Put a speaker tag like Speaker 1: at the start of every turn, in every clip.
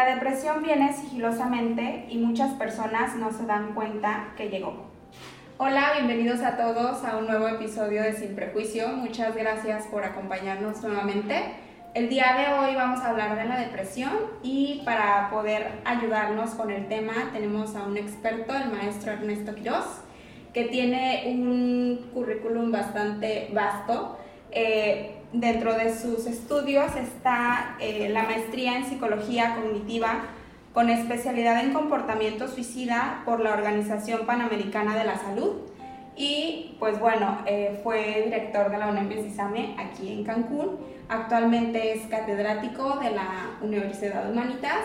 Speaker 1: La depresión viene sigilosamente y muchas personas no se dan cuenta que llegó. Hola, bienvenidos a todos a un nuevo episodio de Sin Prejuicio. Muchas gracias por acompañarnos nuevamente. El día de hoy vamos a hablar de la depresión y para poder ayudarnos con el tema tenemos a un experto, el maestro Ernesto Quiroz, que tiene un currículum bastante vasto. Eh, dentro de sus estudios está eh, la maestría en psicología cognitiva con especialidad en comportamiento suicida por la Organización Panamericana de la Salud y pues bueno, eh, fue director de la UNEM Cisame aquí en Cancún. Actualmente es catedrático de la Universidad Humanitas.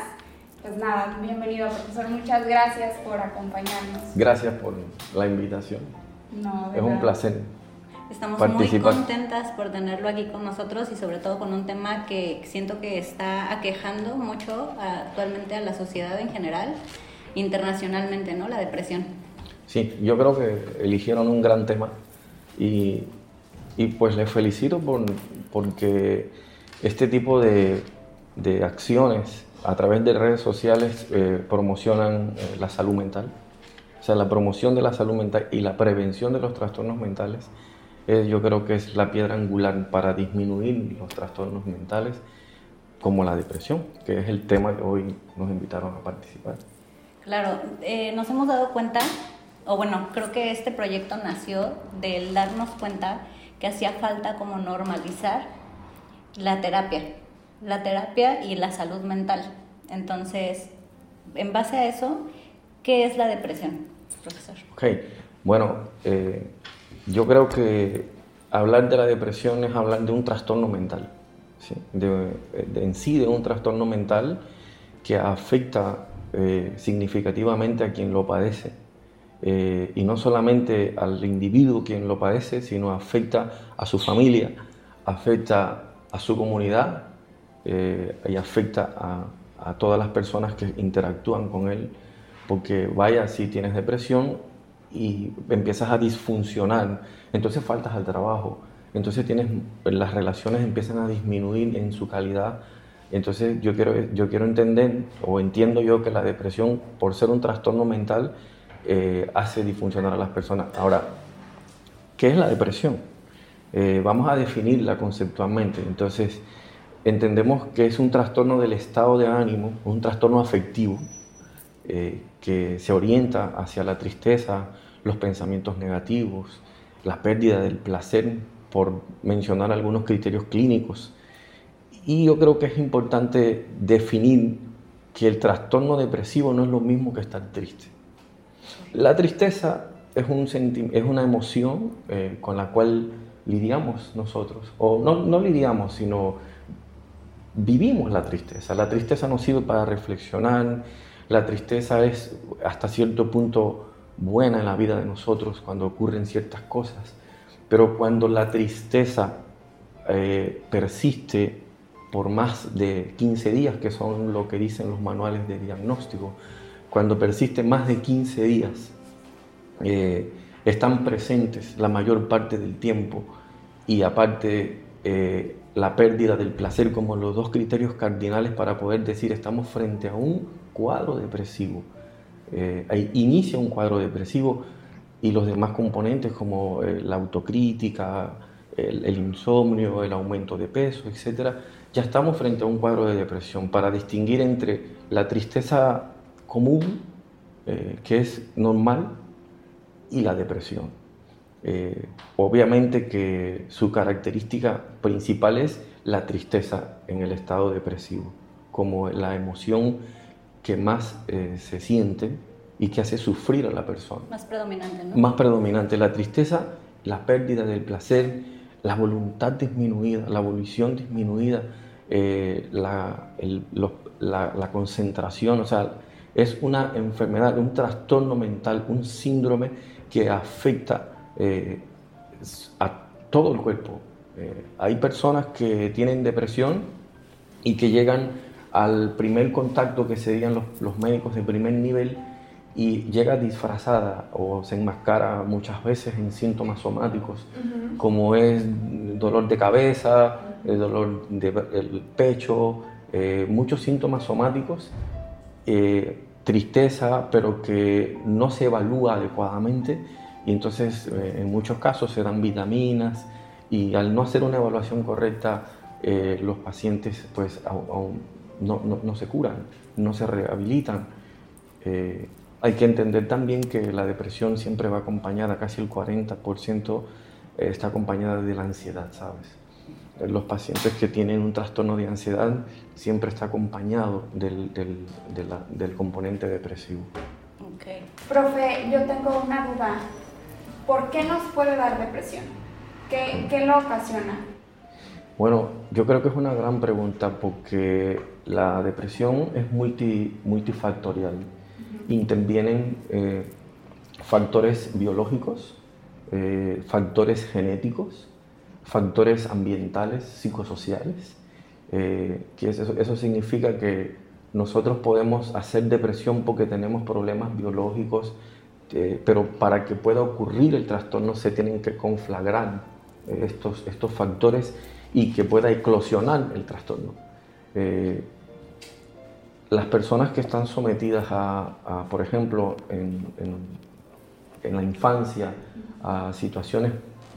Speaker 1: Pues nada, bienvenido profesor, muchas gracias por acompañarnos.
Speaker 2: Gracias por la invitación.
Speaker 1: No, de
Speaker 2: es un
Speaker 1: verdad.
Speaker 2: placer.
Speaker 3: Estamos
Speaker 2: Participar.
Speaker 3: muy contentas por tenerlo aquí con nosotros y sobre todo con un tema que siento que está aquejando mucho actualmente a la sociedad en general, internacionalmente, ¿no? La depresión.
Speaker 2: Sí, yo creo que eligieron un gran tema y, y pues les felicito por, porque este tipo de, de acciones a través de redes sociales eh, promocionan eh, la salud mental. O sea, la promoción de la salud mental y la prevención de los trastornos mentales, eh, yo creo que es la piedra angular para disminuir los trastornos mentales como la depresión, que es el tema que hoy nos invitaron a participar.
Speaker 3: Claro, eh, nos hemos dado cuenta, o bueno, creo que este proyecto nació del darnos cuenta que hacía falta como normalizar la terapia, la terapia y la salud mental. Entonces, en base a eso, ¿qué es la depresión, profesor?
Speaker 2: Ok, bueno, eh, yo creo que hablar de la depresión es hablar de un trastorno mental, ¿sí? de, de- en sí de un trastorno mental que afecta eh, significativamente a quien lo padece. Eh, y no solamente al individuo quien lo padece, sino afecta a su familia, afecta a su comunidad eh, y afecta a, a todas las personas que interactúan con él. Porque vaya, si tienes depresión y empiezas a disfuncionar, entonces faltas al trabajo, entonces tienes, las relaciones empiezan a disminuir en su calidad. Entonces yo quiero, yo quiero entender, o entiendo yo que la depresión, por ser un trastorno mental, eh, hace disfuncionar a las personas. Ahora, ¿qué es la depresión? Eh, vamos a definirla conceptualmente. Entonces, entendemos que es un trastorno del estado de ánimo, un trastorno afectivo, eh, que se orienta hacia la tristeza, los pensamientos negativos, la pérdida del placer, por mencionar algunos criterios clínicos. Y yo creo que es importante definir que el trastorno depresivo no es lo mismo que estar triste. La tristeza es, un es una emoción eh, con la cual lidiamos nosotros, o no, no lidiamos, sino vivimos la tristeza. La tristeza nos sirve para reflexionar, la tristeza es hasta cierto punto buena en la vida de nosotros cuando ocurren ciertas cosas, pero cuando la tristeza eh, persiste por más de 15 días, que son lo que dicen los manuales de diagnóstico, cuando persiste más de 15 días, eh, están presentes la mayor parte del tiempo y aparte eh, la pérdida del placer como los dos criterios cardinales para poder decir estamos frente a un cuadro depresivo. Eh, inicia un cuadro depresivo y los demás componentes como eh, la autocrítica, el, insomnio, el aumento de peso, etcétera, ya estamos frente a un cuadro de depresión para distinguir entre la tristeza común, eh, que es normal, y la depresión. Eh, obviamente que su característica principal es la tristeza en el estado depresivo, como la emoción que más eh, se siente y que hace sufrir a la persona.
Speaker 3: Más predominante, ¿no?
Speaker 2: Más predominante la tristeza, la pérdida del placer, la voluntad disminuida, la volición disminuida, eh, la, el- los- la- la concentración, o sea, es una enfermedad, un trastorno mental, un síndrome que afecta eh, a todo el cuerpo. Eh, hay personas que tienen depresión y que llegan al primer contacto que serían los, los médicos de primer nivel y llega disfrazada o se enmascara muchas veces en síntomas somáticos como es dolor de cabeza, el dolor del pecho, muchos síntomas somáticos, tristeza, pero que no se evalúa adecuadamente y entonces en muchos casos se dan vitaminas y al no hacer una evaluación correcta los pacientes pues no, no, se curan, no se rehabilitan. Hay que entender también que la depresión siempre va acompañada, casi el 40% eh, está acompañada de la ansiedad, ¿sabes? Eh, los pacientes que tienen un trastorno de ansiedad siempre está acompañado del, del, componente depresivo.
Speaker 1: Okay. Profe, yo tengo una duda. ¿Por qué nos puede dar depresión? ¿Qué, qué lo ocasiona?
Speaker 2: Bueno, yo creo que es una gran pregunta porque la depresión es multi, multifactorial intervienen eh, factores biológicos, eh, factores genéticos, factores ambientales, psicosociales. Eh, que eso, eso significa que nosotros podemos hacer depresión porque tenemos problemas biológicos, pero para que pueda ocurrir el trastorno se tienen que conflagrar estos, estos factores y que pueda eclosionar el trastorno. Las personas que están sometidas a, por ejemplo, en, la infancia, a situaciones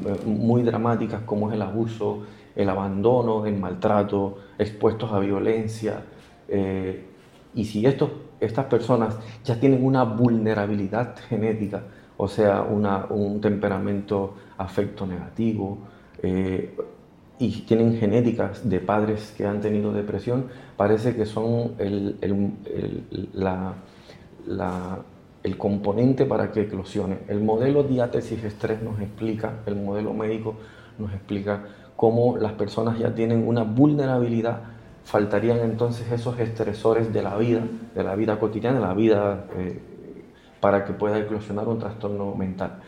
Speaker 2: eh, muy dramáticas como es el abuso, el abandono, el maltrato, expuestos a violencia, eh, y si estos, estas personas ya tienen una vulnerabilidad genética, o sea, un temperamento afecto negativo, eh, y tienen genéticas de padres que han tenido depresión, parece que son el, el, el componente para que eclosione. El modelo diátesis estrés nos explica, el modelo médico nos explica cómo las personas ya tienen una vulnerabilidad, faltarían entonces esos estresores de la vida, de la vida cotidiana, de la vida eh, para que pueda eclosionar un trastorno mental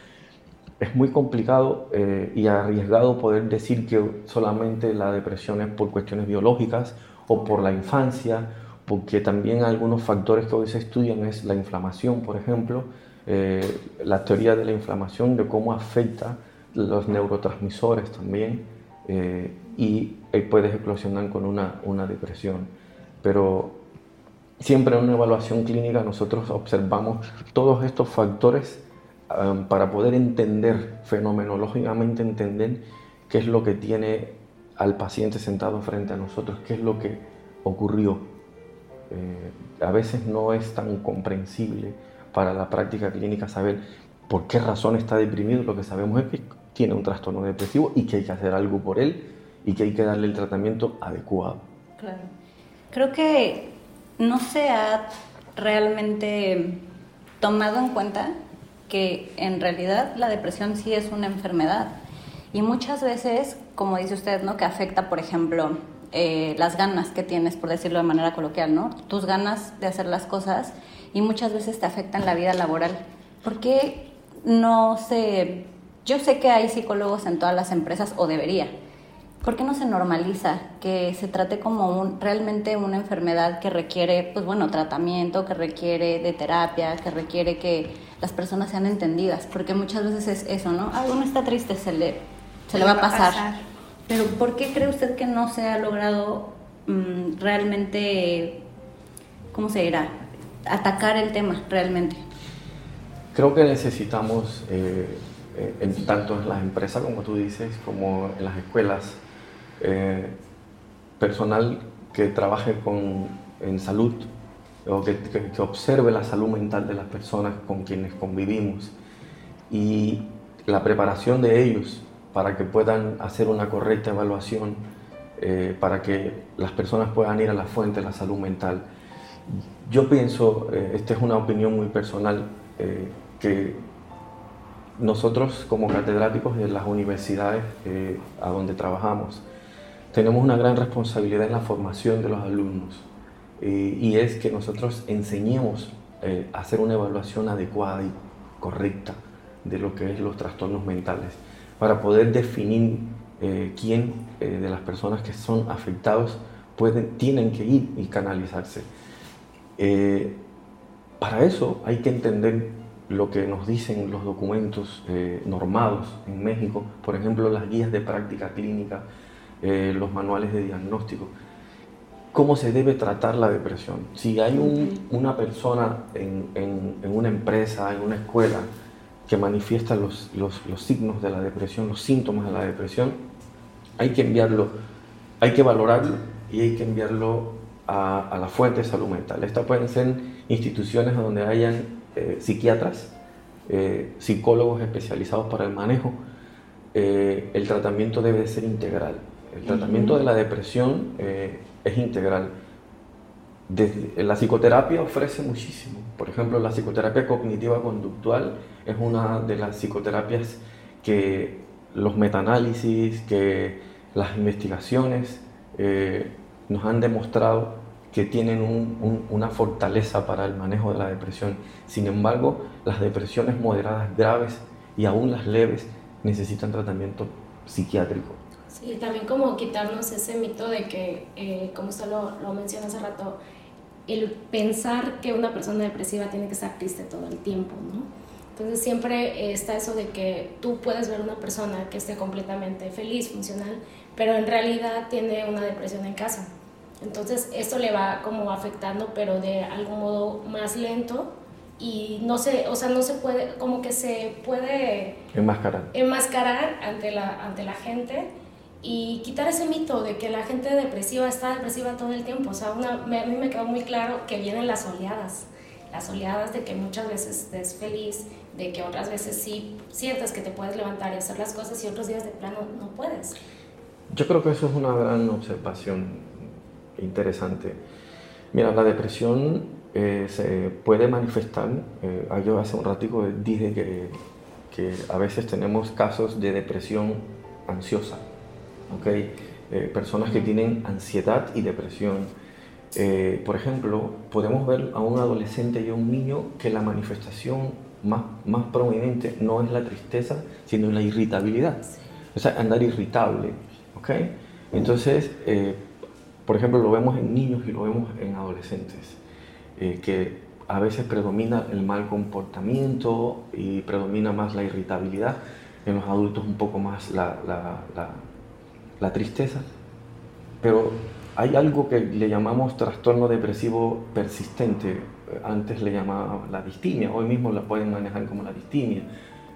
Speaker 2: es muy complicado eh, y arriesgado poder decir que solamente la depresión es por cuestiones biológicas o por la infancia, porque también algunos factores que hoy se estudian es la inflamación, por ejemplo, eh, la teoría de la inflamación, de cómo afecta los neurotransmisores también, eh, y puedes eclosionar con una, una depresión. Pero siempre en una evaluación clínica nosotros observamos todos estos factores Para poder entender, fenomenológicamente entender qué es lo que tiene al paciente sentado frente a nosotros, qué es lo que ocurrió. Eh, a veces no es tan comprensible para la práctica clínica saber por qué razón está deprimido, lo que sabemos es que tiene un trastorno depresivo y que hay que hacer algo por él y que hay que darle el tratamiento adecuado.
Speaker 3: Claro. Creo que no se ha realmente tomado en cuenta que en realidad la depresión sí es una enfermedad. Y muchas veces, como dice usted, ¿no? que afecta, por ejemplo, eh, las ganas que tienes, por decirlo de manera coloquial, ¿no? tus ganas de hacer las cosas y muchas veces te afectan la vida laboral. ¿Por qué no se... Yo sé que hay psicólogos en todas las empresas, o debería, ¿por qué no se normaliza que se trate como un, realmente una enfermedad que requiere, pues bueno, tratamiento, que requiere de terapia, que requiere que las personas sean entendidas? Porque muchas veces es eso, ¿no? Ah, uno está triste, se le, se le va a pasar. Pero ¿por qué cree usted que no se ha logrado mm, realmente, ¿cómo se dirá? Atacar el tema realmente.
Speaker 2: Creo que necesitamos, eh, eh, tanto en las empresas, como tú dices, como en las escuelas, eh, personal que trabaje con, en salud o que, observe la salud mental de las personas con quienes convivimos y la preparación de ellos para que puedan hacer una correcta evaluación, eh, para que las personas puedan ir a la fuente de la salud mental. Yo pienso, eh, esta es una opinión muy personal, que nosotros como catedráticos de las universidades a donde trabajamos, tenemos una gran responsabilidad en la formación de los alumnos eh, y es que nosotros enseñemos eh, a hacer una evaluación adecuada y correcta de lo que es los trastornos mentales para poder definir eh, quién de las personas que son afectados pueden, tienen que ir y canalizarse. para eso hay que entender lo que nos dicen los documentos normados en México, por ejemplo las guías de práctica clínica, eh, los manuales de diagnóstico. cómo se debe tratar la depresión. Si hay una persona en, una empresa, en una escuela, que manifiesta los, signos de la depresión, los síntomas de la depresión, hay que enviarlo, hay que valorarlo y hay que enviarlo a, la fuente de salud mental. Estas pueden ser instituciones donde hayan eh, psiquiatras, eh, psicólogos especializados para el manejo. Eh, el tratamiento debe ser integral. El tratamiento de la depresión es integral. la psicoterapia ofrece muchísimo. Por ejemplo, la psicoterapia cognitiva conductual es una de las psicoterapias que los metaanálisis, que las investigaciones eh, nos han demostrado que tienen una fortaleza para el manejo de la depresión. Sin embargo, las depresiones moderadas graves y aún las leves necesitan tratamiento psiquiátrico.
Speaker 4: Sí, también como quitarnos ese mito de que, eh, como usted lo, lo menciona hace rato, el pensar que una persona depresiva tiene que estar triste todo el tiempo, ¿no? Entonces siempre está eso de que tú puedes ver una persona que esté completamente feliz, funcional, pero en realidad tiene una depresión en casa. Entonces esto le va como afectando, pero de algún modo más lento y no se, o sea, no se puede, como que se puede
Speaker 2: enmascarar,
Speaker 4: enmascarar ante la, ante la gente y quitar ese mito de que la gente depresiva está depresiva todo el tiempo. O sea, una, a mí me quedó muy claro que vienen las oleadas, las oleadas de que muchas veces estés feliz, de que otras veces sí sientas que te puedes levantar y hacer las cosas y otros días de plano no puedes.
Speaker 2: Yo creo que eso es una gran observación interesante. Mira, la depresión eh, se puede manifestar, eh, yo hace un ratico dije que, que a veces tenemos casos de depresión ansiosa ¿okay? Eh, personas que tienen ansiedad y depresión. Eh, por ejemplo, podemos ver a un adolescente y a un niño que la manifestación más, más prominente no es la tristeza, sino la irritabilidad. O sea, andar irritable. ¿okay? Entonces, eh, por ejemplo, lo vemos en niños y lo vemos en adolescentes, que a veces predomina el mal comportamiento y predomina más la irritabilidad, en los adultos un poco más la, la tristeza, pero hay algo que le llamamos trastorno depresivo persistente, antes le llamaba la distimia, hoy mismo la pueden manejar como la distimia,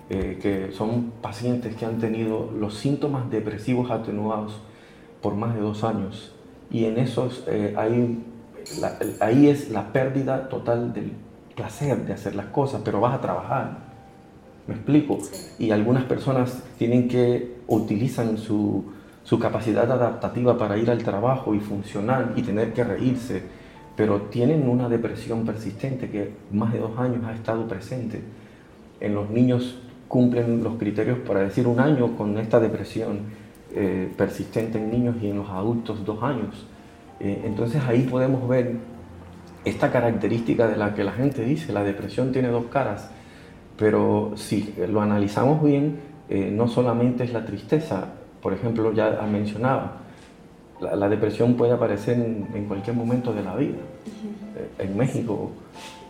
Speaker 2: eh, que son pacientes que han tenido los síntomas depresivos atenuados por más de dos años. Y en esos eh, ahí es la pérdida total del placer de hacer las cosas, pero vas a trabajar, me explico, y algunas personas tienen que utilizan su su capacidad adaptativa para ir al trabajo y funcionar y tener que reírse, pero tienen una depresión persistente que más de dos años ha estado presente. En los niños cumplen los criterios para decir un año con esta depresión eh, persistente en niños y en los adultos dos años. Eh, entonces ahí podemos ver esta característica de la que la gente dice, la depresión tiene dos caras, pero si lo analizamos bien, eh, no solamente es la tristeza, por ejemplo, ya mencionaba, la, la depresión puede aparecer en, cualquier momento de la vida. Eh, en México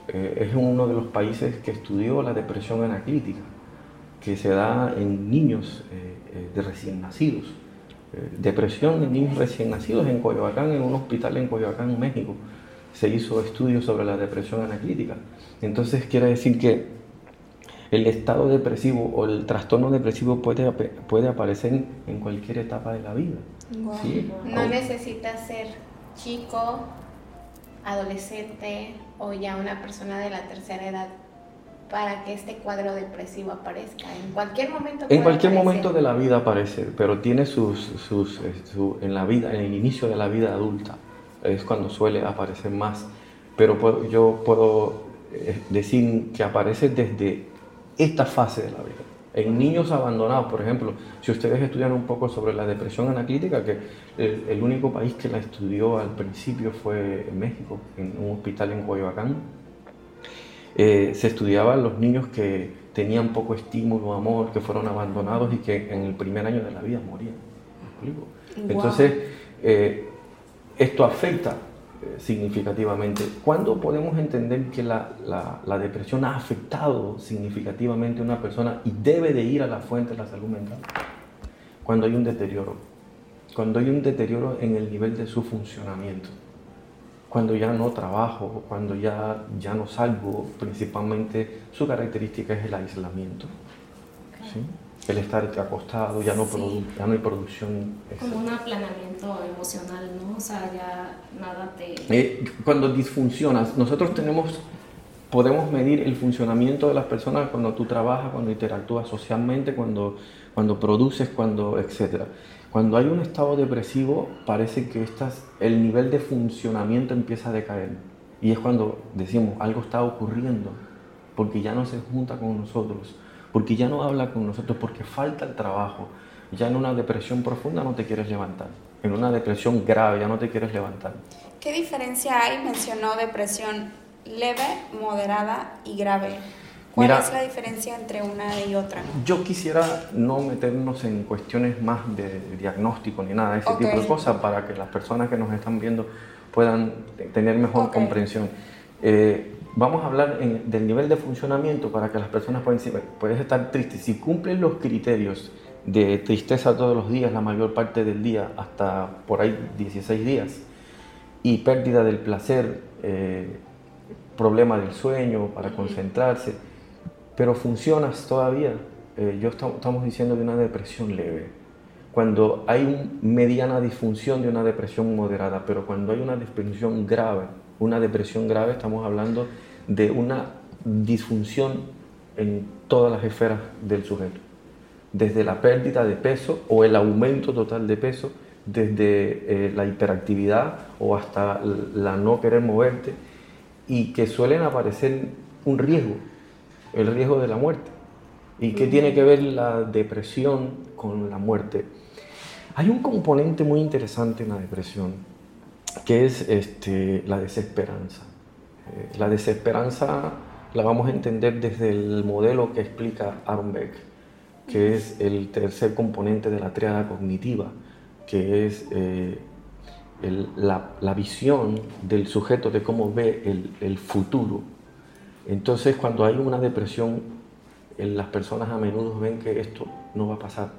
Speaker 2: eh, es uno de los países que estudió la depresión anaclítica, que se da en niños eh, de recién nacidos. depresión en niños recién nacidos en Coyoacán, en un hospital en Coyoacán, México. Se hizo estudios sobre la depresión anaclítica. Entonces quiere decir que el estado depresivo o el trastorno depresivo puede, puede aparecer en cualquier etapa de la vida.
Speaker 1: No necesitas ser chico, adolescente o ya una persona de la tercera edad para que este cuadro depresivo aparezca. En cualquier momento.
Speaker 2: En cualquier momento de la vida aparece, pero tiene sus, sus eh, en la vida, en el inicio de la vida adulta es cuando suele aparecer más. Pero yo puedo eh, decir que aparece desde esta fase de la vida. En niños abandonados, por ejemplo, si ustedes estudian un poco sobre la depresión analítica, que el, único país que la estudió al principio fue México, en un hospital en Coyoacán, eh, se estudiaban los niños que tenían poco estímulo, amor, que fueron abandonados y que en el primer año de la vida morían. Entonces, eh, esto afecta significativamente. ¿Cuándo podemos entender que la, la, depresión ha afectado significativamente a una persona y debe de ir a la fuente de la salud mental? Cuando hay un deterioro, cuando hay un deterioro en el nivel de su funcionamiento. cuando ya no trabajo, cuando ya, ya no salgo, principalmente su característica es el aislamiento. ¿sí? El estar acostado, ya no, ya no hay producción.
Speaker 4: Como un aplanamiento emocional, ¿no? O sea, ya nada te...
Speaker 2: Eh, cuando disfuncionas, nosotros tenemos, podemos medir el funcionamiento de las personas cuando tú trabajas, cuando interactúas socialmente, cuando, cuando produces, cuando, etcétera. Cuando hay un estado depresivo, parece que estas, el nivel de funcionamiento empieza a decaer. Y es cuando decimos, algo está ocurriendo, porque ya no se junta con nosotros, porque ya no habla con nosotros, porque falta el trabajo. Ya en una depresión profunda no te quieres levantar. En una depresión grave ya no te quieres levantar.
Speaker 1: ¿Qué diferencia hay? Mencionó depresión leve, moderada y grave. ¿Cuál es la diferencia entre una y otra?
Speaker 2: Yo quisiera no meternos en cuestiones más de diagnóstico ni nada de ese tipo de cosas para que las personas que nos están viendo puedan tener mejor comprensión. Eh, vamos a hablar del nivel de funcionamiento para que las personas puedan decir, puedes estar triste. Si cumplen los criterios de tristeza todos los días, la mayor parte del día, hasta por ahí 16 días, y pérdida del placer, eh, problema del sueño para concentrarse, pero funcionas todavía. Eh, yo estamos diciendo de una depresión leve. Cuando hay una mediana disfunción de una depresión moderada, pero cuando hay una disfunción grave, una depresión grave, estamos hablando de una disfunción en todas las esferas del sujeto. Desde la pérdida de peso o el aumento total de peso, desde eh, la hiperactividad o hasta la no querer moverte, y que suelen aparecer un riesgo el riesgo de la muerte. ¿Y qué tiene que ver la depresión con la muerte? Hay un componente muy interesante en la depresión, que es este, la desesperanza. Eh, la desesperanza la vamos a entender desde el modelo que explica Aaron Beck, que es el tercer componente de la triada cognitiva, que es eh, la, visión del sujeto de cómo ve el, el futuro entonces, cuando hay una depresión, las personas a menudo ven que esto no va a pasar,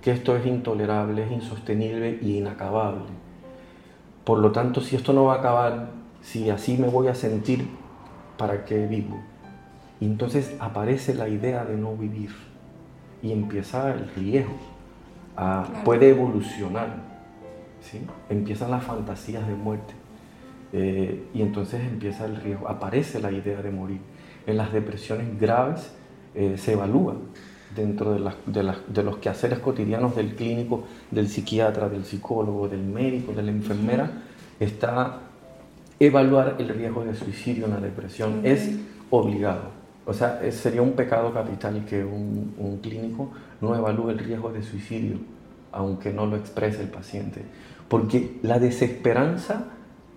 Speaker 2: que esto es intolerable, es insostenible y inacabable. Por lo tanto, si esto no va a acabar, si así me voy a sentir, ¿para qué vivo? Y entonces aparece la idea de no vivir y empieza el riesgo, puede evolucionar, ¿sí? empiezan las fantasías de muerte. Eh, y entonces empieza el riesgo, aparece la idea de morir. En las depresiones graves eh, se evalúa dentro de, de, los quehaceres cotidianos del clínico, del psiquiatra, del psicólogo, del médico, de la enfermera, está evaluar el riesgo de suicidio en la depresión. Es obligado. O sea, sería un pecado capital que un, un clínico no evalúe el riesgo de suicidio, aunque no lo exprese el paciente. Porque la desesperanza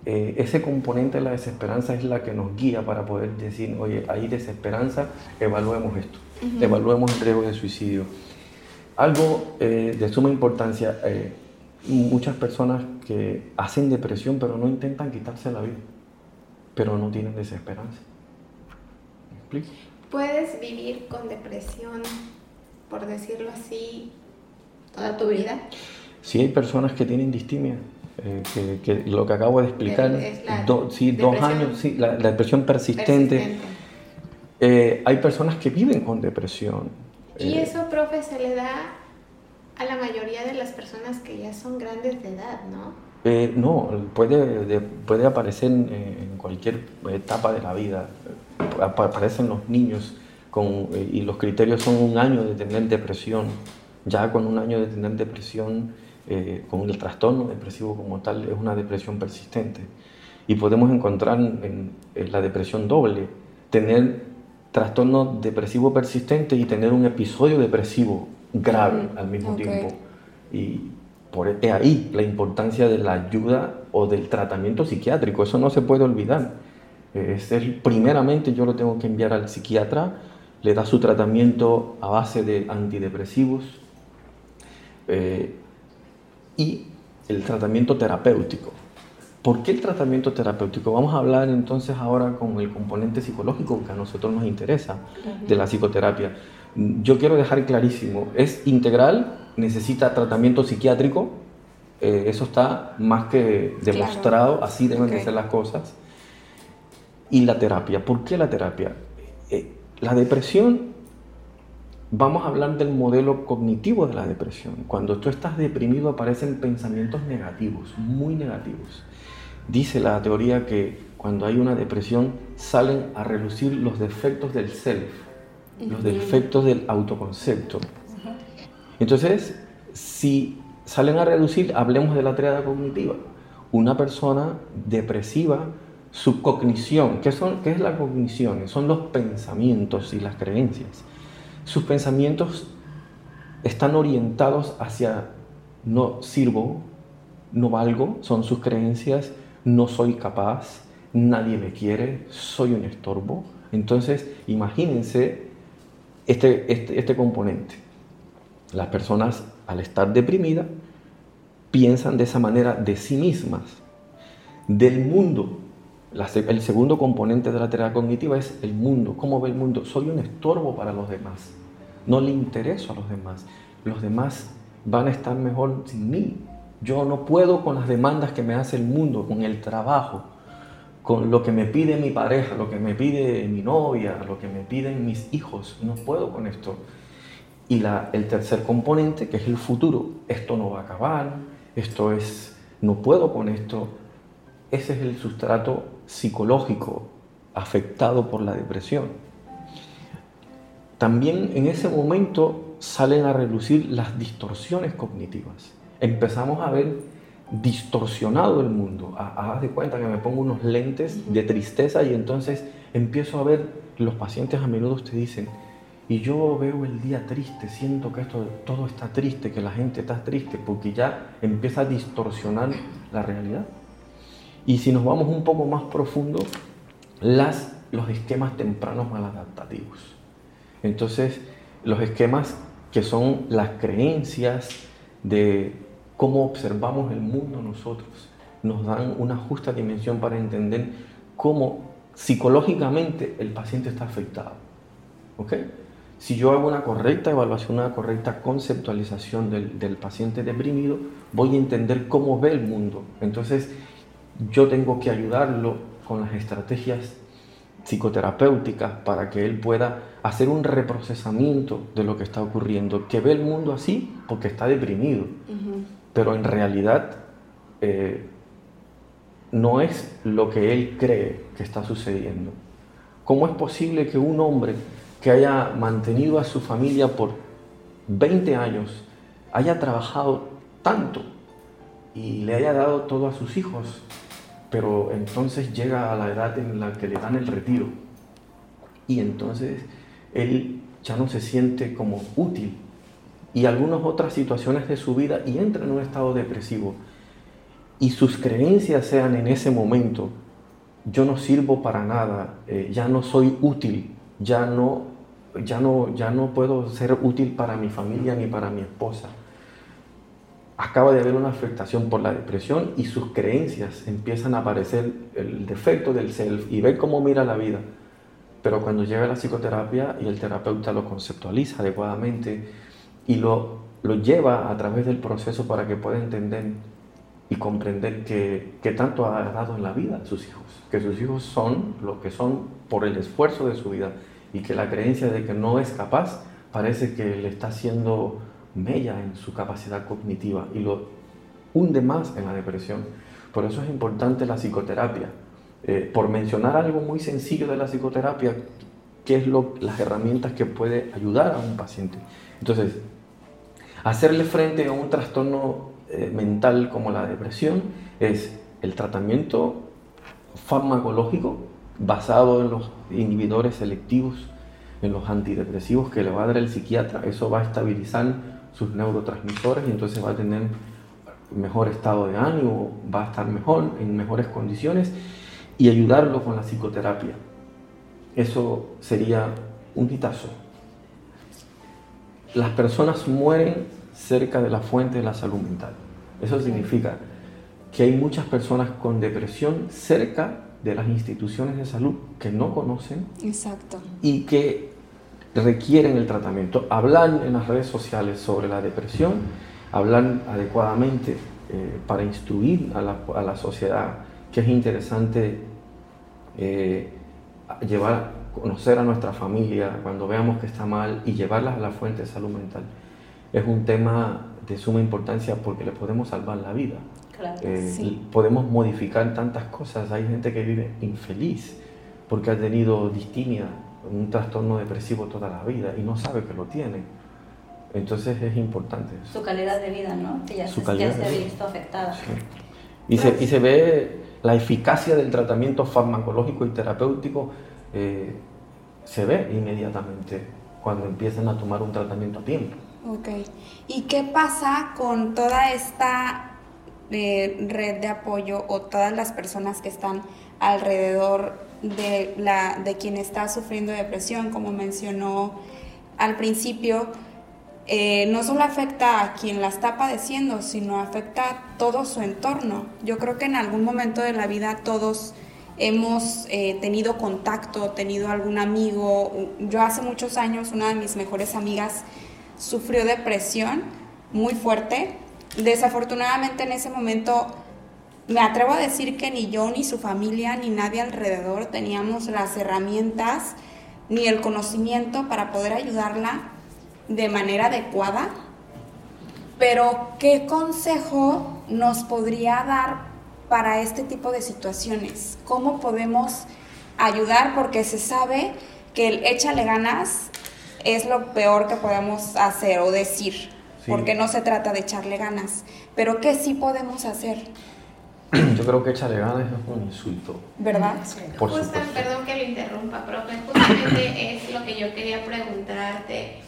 Speaker 2: eh, ese componente de la desesperanza es la que nos guía para poder decir, oye, hay desesperanza, evaluemos esto, evaluemos el riesgo de suicidio. Algo eh, de suma importancia, eh, muchas personas que hacen depresión pero no intentan quitarse la vida, pero no tienen desesperanza.
Speaker 1: ¿Me explico? ¿Puedes vivir con depresión, por decirlo así, toda tu vida?
Speaker 2: Sí, hay personas que tienen distimia eh, que, lo que acabo de explicar, sí, dos años, sí, la, depresión persistente. Eh, hay personas que viven con depresión.
Speaker 1: ¿Y eh, eso, profe, se le da a la mayoría de las personas que ya son grandes de edad, no?
Speaker 2: no, puede, puede aparecer en, cualquier etapa de la vida. Aparecen los niños con, y los criterios son un año de tener depresión. Ya con un año de tener depresión eh, con el trastorno depresivo como tal, es una depresión persistente. Y podemos encontrar en, la depresión doble, tener trastorno depresivo persistente y tener un episodio depresivo grave al mismo tiempo. Y por e, ahí la importancia de la ayuda o del tratamiento psiquiátrico, eso no se puede olvidar. Es primeramente yo lo tengo que enviar al psiquiatra, le da su tratamiento a base de antidepresivos, eh, y el tratamiento terapéutico. ¿Por qué el tratamiento terapéutico? Vamos a hablar entonces ahora con el componente psicológico que a nosotros nos interesa de la psicoterapia. Yo quiero dejar clarísimo, es integral, necesita tratamiento psiquiátrico, eh, eso está más que demostrado, así deben de ser las cosas. Y la terapia, ¿por qué la terapia? Eh, la depresión, vamos a hablar del modelo cognitivo de la depresión. Cuando tú estás deprimido aparecen pensamientos negativos, muy negativos. Dice la teoría que cuando hay una depresión salen a relucir los defectos del self, los defectos del autoconcepto. Entonces, si salen a reducir, hablemos de la triada cognitiva. Una persona depresiva, su cognición, ¿qué, son, ¿qué es la cognición? Son los pensamientos y las creencias. Sus pensamientos están orientados hacia no sirvo, no valgo, son sus creencias, no soy capaz, nadie me quiere, soy un estorbo. Entonces, imagínense este, este, este componente. Las personas, al estar deprimidas, piensan de esa manera de sí mismas, del mundo. el segundo componente de la terapia cognitiva es el mundo. ¿Cómo ve el mundo? Soy un estorbo para los demás. No le intereso a los demás. Los demás van a estar mejor sin mí. Yo no puedo con las demandas que me hace el mundo, con el trabajo, con lo que me pide mi pareja, lo que me pide mi novia, lo que me piden mis hijos. No puedo con esto. Y el tercer componente, que es el futuro, esto no va a acabar, esto es, no puedo con esto. Ese es el sustrato psicológico afectado por la depresión. También en ese momento salen a relucir las distorsiones cognitivas. Empezamos a ver distorsionado el mundo. Haz de cuenta que me pongo unos lentes de tristeza y entonces empiezo a ver, los pacientes a menudo te dicen, y yo veo el día triste, siento que esto todo está triste, que la gente está triste, porque ya empieza a distorsionar la realidad. Y si nos vamos un poco más profundo, las, los esquemas tempranos maladaptativos. Entonces, los esquemas que son las creencias de cómo observamos el mundo nosotros, nos dan una justa dimensión para entender cómo psicológicamente el paciente está afectado. ¿Ok? Si yo hago una correcta evaluación, una correcta conceptualización del, paciente deprimido, voy a entender cómo ve el mundo. Entonces, yo tengo que ayudarlo con las estrategias psicoterapéuticas para que él pueda hacer un reprocesamiento de lo que está ocurriendo, que ve el mundo así porque está deprimido, pero en realidad eh, no es lo que él cree que está sucediendo. ¿Cómo es posible que un hombre que haya mantenido a su familia por 20 años, haya trabajado tanto y le haya dado todo a sus hijos, pero entonces llega a la edad en la que le dan el retiro y entonces él ya no se siente como útil y algunas otras situaciones de su vida y entra en un estado depresivo y sus creencias sean en ese momento, yo no sirvo para nada, eh, ya no soy útil, ya no ya no, ya no puedo ser útil para mi familia ni para mi esposa. Acaba de haber una afectación por la depresión y sus creencias empiezan a aparecer el defecto del self y ve cómo mira la vida. Pero cuando llega la psicoterapia y el terapeuta lo conceptualiza adecuadamente y lo, lo lleva a través del proceso para que pueda entender y comprender que, que, tanto ha dado en la vida a sus hijos, que sus hijos son lo que son por el esfuerzo de su vida y que la creencia de que no es capaz parece que le está haciendo mella en su capacidad cognitiva y lo hunde más en la depresión. Por eso es importante la psicoterapia. Eh, por mencionar algo muy sencillo de la psicoterapia, qué es lo, las herramientas que puede ayudar a un paciente. Entonces, hacerle frente a un trastorno eh, mental como la depresión es el tratamiento farmacológico basado en los inhibidores selectivos, en los antidepresivos que le va a dar el psiquiatra. Eso va a estabilizar sus neurotransmisores y entonces va a tener mejor estado de ánimo, va a estar mejor, en mejores condiciones y ayudarlo con la psicoterapia. Eso sería un hitazo. Las personas mueren cerca de la fuente de la salud mental. Eso significa que hay muchas personas con depresión cerca de las instituciones de salud que no conocen
Speaker 1: Exacto.
Speaker 2: y que requieren el tratamiento. Hablar en las redes sociales sobre la depresión, hablar adecuadamente eh, para instruir a la, a la, sociedad que es interesante eh, llevar, conocer a nuestra familia cuando veamos que está mal y llevarlas a la fuente de salud mental. Es un tema de suma importancia porque le podemos salvar la vida.
Speaker 3: Claro,
Speaker 2: eh, Podemos modificar tantas cosas. Hay gente que vive infeliz porque ha tenido distimia, un trastorno depresivo toda la vida y no sabe que lo tiene. Entonces es importante.
Speaker 3: Su calidad de vida, ¿no? Que ya, se, ha visto afectada.
Speaker 2: Y, se, y se ve la eficacia del tratamiento farmacológico y terapéutico, eh, se ve inmediatamente cuando empiezan a tomar un tratamiento a tiempo.
Speaker 1: Ok. ¿Y qué pasa con toda esta eh, red de apoyo o todas las personas que están alrededor de, la, de quien está sufriendo depresión, como mencionó al principio? Eh, no solo afecta a quien la está padeciendo, sino afecta a todo su entorno. Yo creo que en algún momento de la vida todos hemos eh, tenido contacto, tenido algún amigo. Yo hace muchos años, una de mis mejores amigas sufrió depresión muy fuerte. Desafortunadamente en ese momento me atrevo a decir que ni yo, ni su familia, ni nadie alrededor teníamos las herramientas ni el conocimiento para poder ayudarla de manera adecuada, pero ¿qué consejo nos podría dar para este tipo de situaciones? ¿Cómo podemos ayudar? Porque se sabe que el échale ganas es lo peor que podemos hacer o decir, porque no se trata de echarle ganas, pero ¿qué sí podemos hacer?
Speaker 2: Yo creo que echarle ganas es un insulto.
Speaker 1: ¿Verdad?
Speaker 5: Por perdón que lo interrumpa, profe, justamente es lo que yo quería preguntarte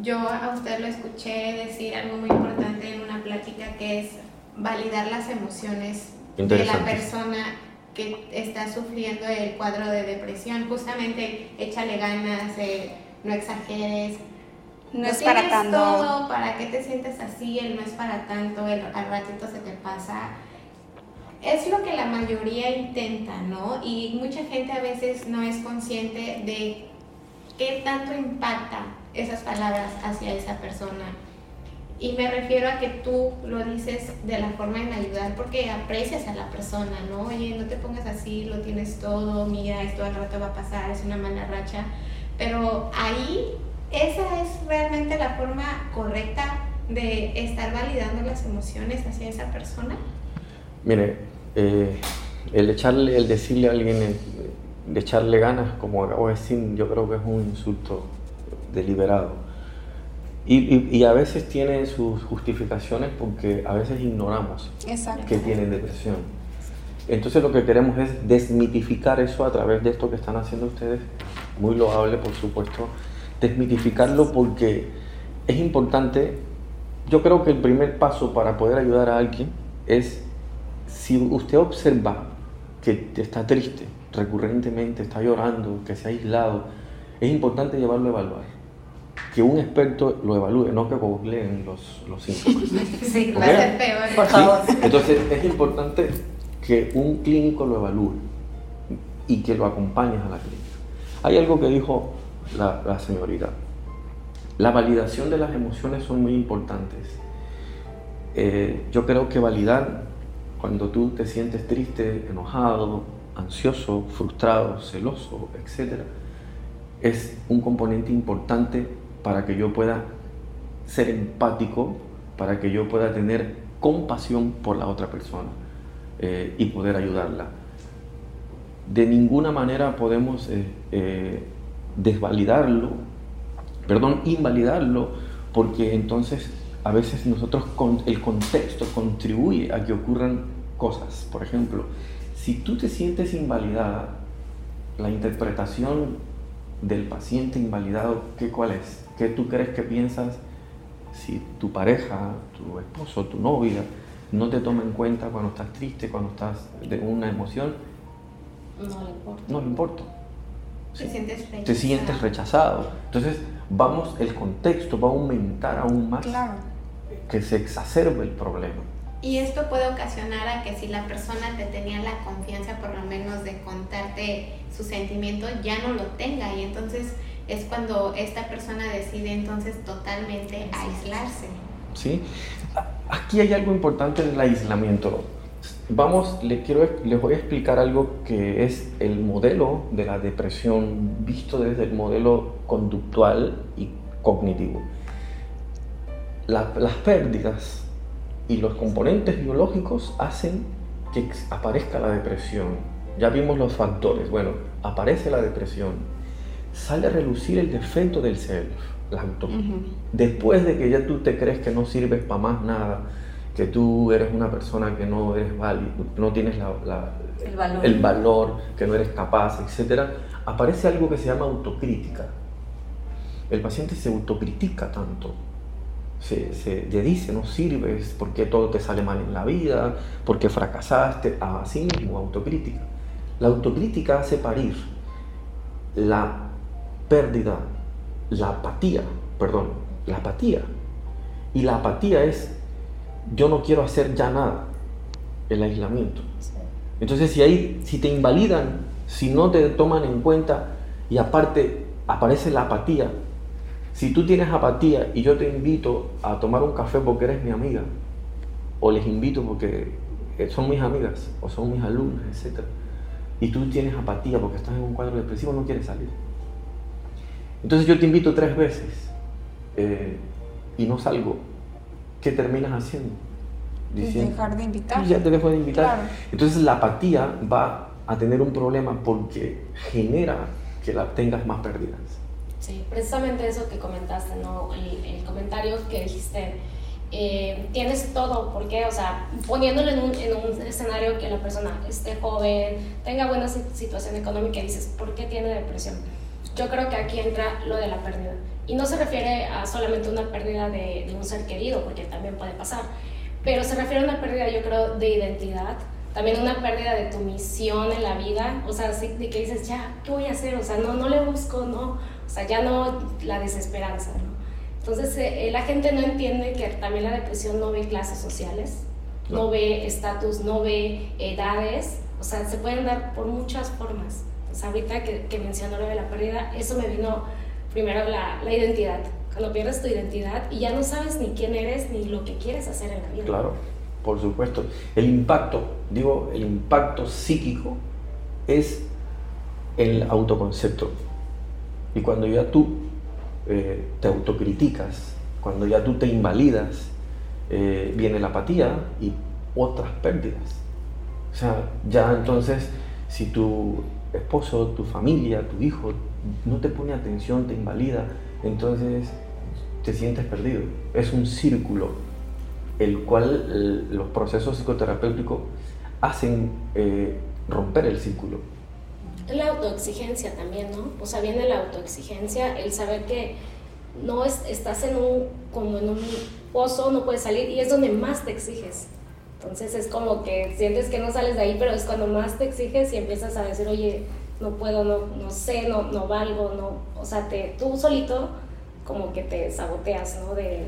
Speaker 5: yo a usted lo escuché decir algo muy importante en una plática que es validar las emociones de la persona que está sufriendo el cuadro de depresión. Justamente échale ganas, eh, no exageres.
Speaker 1: No es para tanto.
Speaker 5: todo, ¿para qué te sientes así? El no es para tanto, el, al ratito se te pasa. Es lo que la mayoría intenta, ¿no? Y mucha gente a veces no es consciente de qué tanto impacta esas palabras hacia esa persona. Y me refiero a que tú lo dices de la forma en ayudar porque aprecias a la persona, ¿no? Oye, no te pongas así, lo tienes todo, mira, esto al rato va a pasar, es una mala racha. Pero ahí, esa es realmente la forma correcta de estar validando las emociones hacia esa persona.
Speaker 2: Mire, eh, el echarle, el decirle a alguien, de echarle ganas, como acabo de decir, yo creo que es un insulto deliberado. Y, a veces tiene sus justificaciones porque a veces ignoramos que tienen depresión. Entonces lo que queremos es desmitificar eso a través de esto que están haciendo ustedes, muy loable por supuesto, desmitificarlo porque es importante, yo creo que el primer paso para poder ayudar a alguien es si usted observa que está triste recurrentemente, está llorando, que se ha aislado, es importante llevarlo a evaluar que un experto lo evalúe, no que googleen los, los síntomas.
Speaker 5: Sí, va a ser peor.
Speaker 3: Por favor.
Speaker 2: Entonces es importante que un clínico lo evalúe y que lo acompañes a la clínica. Hay algo que dijo la, la señorita. La validación de las emociones son muy importantes. Eh, yo creo que validar cuando tú te sientes triste, enojado, ansioso, frustrado, celoso, etc., es un componente importante para que yo pueda ser empático, para que yo pueda tener compasión por la otra persona eh, y poder ayudarla. De ninguna manera podemos eh, eh, desvalidarlo, perdón, invalidarlo, porque entonces a veces nosotros el contexto contribuye a que ocurran cosas. Por ejemplo, si tú te sientes invalidada, la interpretación del paciente invalidado, ¿qué cuál es? ¿Qué tú crees que piensas si tu pareja, tu esposo, tu novia no te toma en cuenta cuando estás triste, cuando estás de una emoción?
Speaker 4: No le importa.
Speaker 2: No le importa.
Speaker 5: Te, sientes rechazado.
Speaker 2: te sientes rechazado. Entonces, vamos, el contexto va a aumentar aún más que se exacerbe el problema.
Speaker 5: Y esto puede ocasionar a que si la persona te tenía la confianza por lo menos de contarte su sentimiento, ya no lo tenga y entonces es cuando esta persona decide entonces totalmente aislarse.
Speaker 2: Sí, aquí hay algo importante del aislamiento. Vamos, les, quiero, les voy a explicar algo que es el modelo de la depresión visto desde el modelo conductual y cognitivo. las pérdidas y los componentes biológicos hacen que aparezca la depresión. Ya vimos los factores. Bueno, aparece la depresión. Sale a relucir el defecto del self, la auto. Después de que ya tú te crees que no sirves para más nada, que tú eres una persona que no eres válido, no tienes el, valor. que no eres capaz, etc., aparece algo que se llama autocrítica. El paciente se autocritica tanto, se, se le dice, no sirves, porque todo te sale mal en la vida, porque fracasaste, así mismo, autocrítica. La autocrítica hace parir la pérdida, la apatía, perdón, la apatía. Y la apatía es yo no quiero hacer ya nada, el aislamiento. Entonces, si, ahí, si te invalidan, si no te toman en cuenta y aparte aparece la apatía, si tú tienes apatía y yo te invito a tomar un café porque eres mi amiga, o les invito porque son mis amigas o son mis alumnas, etc. Y tú tienes apatía porque estás en un cuadro depresivo, no quieres salir. Entonces yo te invito tres veces eh, y no salgo ¿qué terminas haciendo?
Speaker 1: Diciendo, dejar de invitar.
Speaker 2: ya te dejo de invitar. Entonces la apatía va a tener un problema porque genera que la tengas más pérdidas.
Speaker 4: Sí, precisamente eso que comentaste, ¿no? El, comentario que dijiste, eh, tienes todo, ¿por qué? O sea, poniéndolo en un, en un, escenario que la persona esté joven, tenga buena situación económica dices, ¿por qué tiene depresión? Yo creo que aquí entra lo de la pérdida. Y no se refiere a solamente una pérdida de, de un ser querido, porque también puede pasar, pero se refiere a una pérdida, yo creo, de identidad, también una pérdida de tu misión en la vida, o sea, de que dices, ya, ¿qué voy a hacer? O sea, no, no le busco, no, o sea, ya no la desesperanza, ¿no? Entonces, eh, la gente no entiende que también la depresión no ve clases sociales, no, ve estatus, no ve edades, o sea, se pueden dar por muchas formas. Entonces, ahorita que, que mencionó lo de la pérdida, eso me vino primero la, la identidad. Cuando pierdes tu identidad y ya no sabes ni quién eres ni lo que quieres hacer en la vida.
Speaker 2: Claro, por supuesto. El impacto, digo, el impacto psíquico es el autoconcepto. Y cuando ya tú eh, te autocriticas, cuando ya tú te invalidas, eh, viene la apatía y otras pérdidas. O sea, ya entonces, si tu esposo, tu familia, tu hijo no te pone atención, te invalida, entonces te sientes perdido. Es un círculo el cual los procesos psicoterapéuticos hacen eh, romper el círculo.
Speaker 4: La autoexigencia también, ¿no? O sea, viene la autoexigencia, el saber que no es, estás en un, como en un pozo, no puedes salir y es donde más te exiges. Entonces es como que sientes que no sales de ahí, pero es cuando más te exiges y empiezas a decir, oye, no puedo, no, no sé, no, no valgo, no, o sea, te, tú solito como que te saboteas, ¿no? De,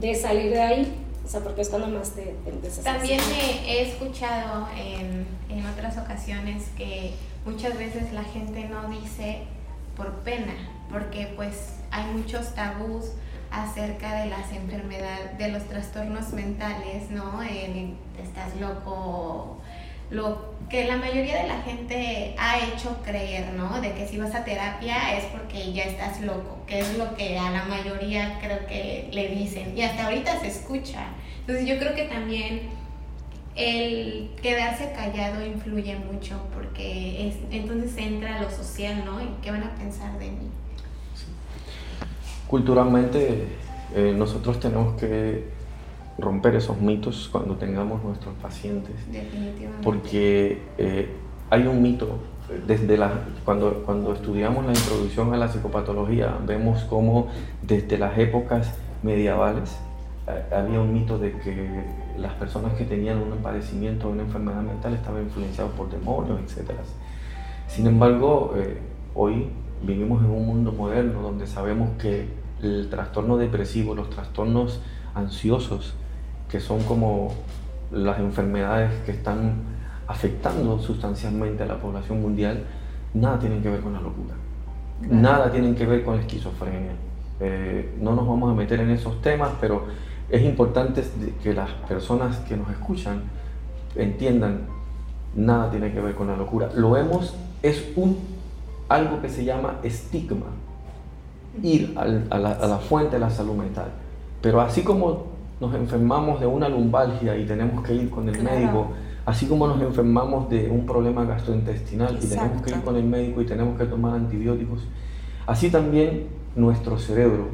Speaker 4: de salir de ahí, o sea, porque es cuando más te, te empiezas
Speaker 5: También he escuchado en, en otras ocasiones que muchas veces la gente no dice por pena, porque pues hay muchos tabús acerca de las enfermedades, de los trastornos mentales, ¿no? El, estás loco, lo que la mayoría de la gente ha hecho creer, ¿no? De que si vas a terapia es porque ya estás loco, que es lo que a la mayoría creo que le dicen. Y hasta ahorita se escucha. Entonces yo creo que también el quedarse callado influye mucho porque es, entonces entra lo social, ¿no? ¿Y qué van a pensar de mí?
Speaker 2: Culturalmente eh, nosotros tenemos que romper esos mitos cuando tengamos nuestros pacientes.
Speaker 5: Definitivamente.
Speaker 2: Porque eh, hay un mito, desde la, cuando, cuando estudiamos la introducción a la psicopatología, vemos cómo desde las épocas medievales eh, había un mito de que las personas que tenían un padecimiento o una enfermedad mental estaban influenciados por demonios, etc. Sin embargo, eh, hoy vivimos en un mundo moderno donde sabemos que el trastorno depresivo, los trastornos ansiosos, que son como las enfermedades que están afectando sustancialmente a la población mundial, nada tienen que ver con la locura, nada tienen que ver con la esquizofrenia. Eh, no nos vamos a meter en esos temas, pero es importante que las personas que nos escuchan entiendan, nada tiene que ver con la locura. Lo hemos, es un, algo que se llama estigma, ir a, la, fuente de la salud mental. Pero así como nos enfermamos de una lumbalgia y tenemos que ir con el médico, así como nos enfermamos de un problema gastrointestinal y tenemos que ir con el médico y tenemos que tomar antibióticos, así también nuestro cerebro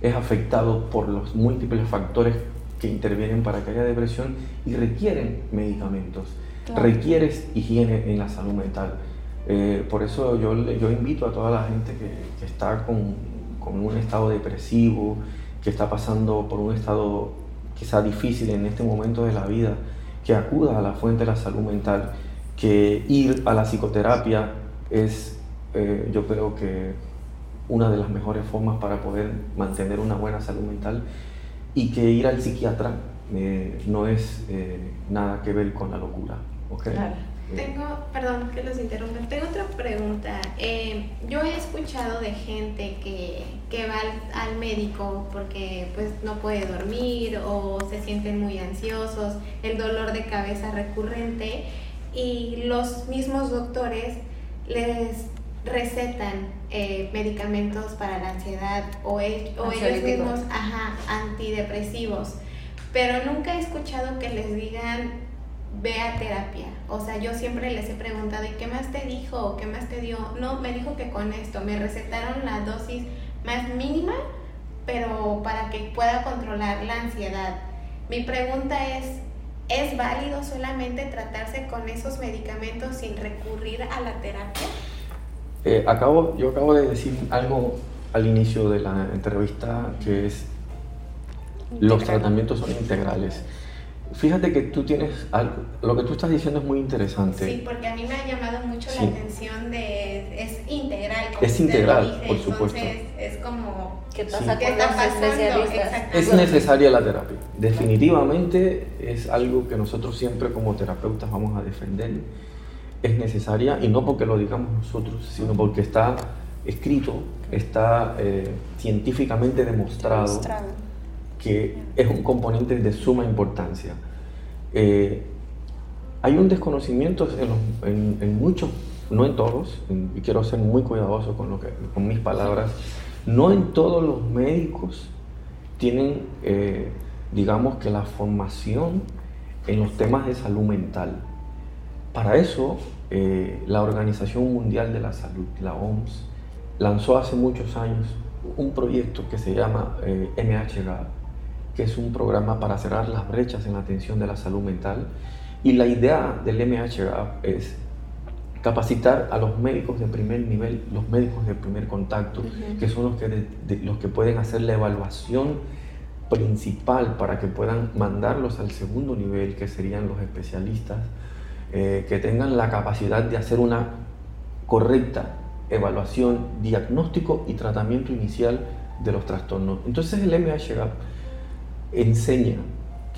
Speaker 2: es afectado por los múltiples factores que intervienen para que haya depresión y requieren medicamentos, requieres higiene en la salud mental. Eh, por eso yo, invito a toda la gente que, está con, un estado depresivo, que está pasando por un estado quizá difícil en este momento de la vida, que acuda a la fuente de la salud mental, que ir a la psicoterapia es, eh, yo creo que una de las mejores formas para poder mantener una buena salud mental y que ir al psiquiatra eh, no es nada que ver con la locura. ¿okay?
Speaker 5: Tengo, perdón que los interrumpa, tengo otra pregunta. Eh, yo he escuchado de gente que, que va al, al, médico porque pues no puede dormir o se sienten muy ansiosos, el dolor de cabeza recurrente y los mismos doctores les recetan eh, medicamentos para la ansiedad o, o ellos mismos ajá, antidepresivos, pero nunca he escuchado que les digan ve a terapia. O sea, yo siempre les he preguntado, ¿y qué más te dijo? ¿Qué más te dio? No, me dijo que con esto me recetaron la dosis más mínima, pero para que pueda controlar la ansiedad. Mi pregunta es, ¿es válido solamente tratarse con esos medicamentos sin recurrir a la terapia?
Speaker 2: Eh, acabo, yo acabo de decir algo al inicio de la entrevista que es los tratamientos son integrales. Fíjate que tú tienes algo, lo que tú estás diciendo es muy interesante.
Speaker 5: Sí, porque a mí me ha llamado mucho la atención de es integral.
Speaker 2: es integral, por supuesto.
Speaker 5: Es como
Speaker 3: ¿qué pasa con los
Speaker 2: Es necesaria la terapia. Definitivamente es algo que nosotros siempre como terapeutas vamos a defender es necesaria y no porque lo digamos nosotros, sino porque está escrito, está eh, científicamente demostrado, que es un componente de suma importancia. Eh, hay un desconocimiento en, muchos, no en todos, y quiero ser muy cuidadoso con, lo que, con mis palabras, no en todos los médicos tienen, eh, digamos que la formación en los temas de salud mental. Para eso, eh, la Organización Mundial de la Salud, la OMS, lanzó hace muchos años un proyecto que se llama eh, que es un programa para cerrar las brechas en la atención de la salud mental. Y la idea del MHGAP es capacitar a los médicos de primer nivel, los médicos de primer contacto, que son los que, los que pueden hacer la evaluación principal para que puedan mandarlos al segundo nivel, que serían los especialistas, eh, que tengan la capacidad de hacer una correcta evaluación, diagnóstico y tratamiento inicial de los trastornos. Entonces el MHGAP enseña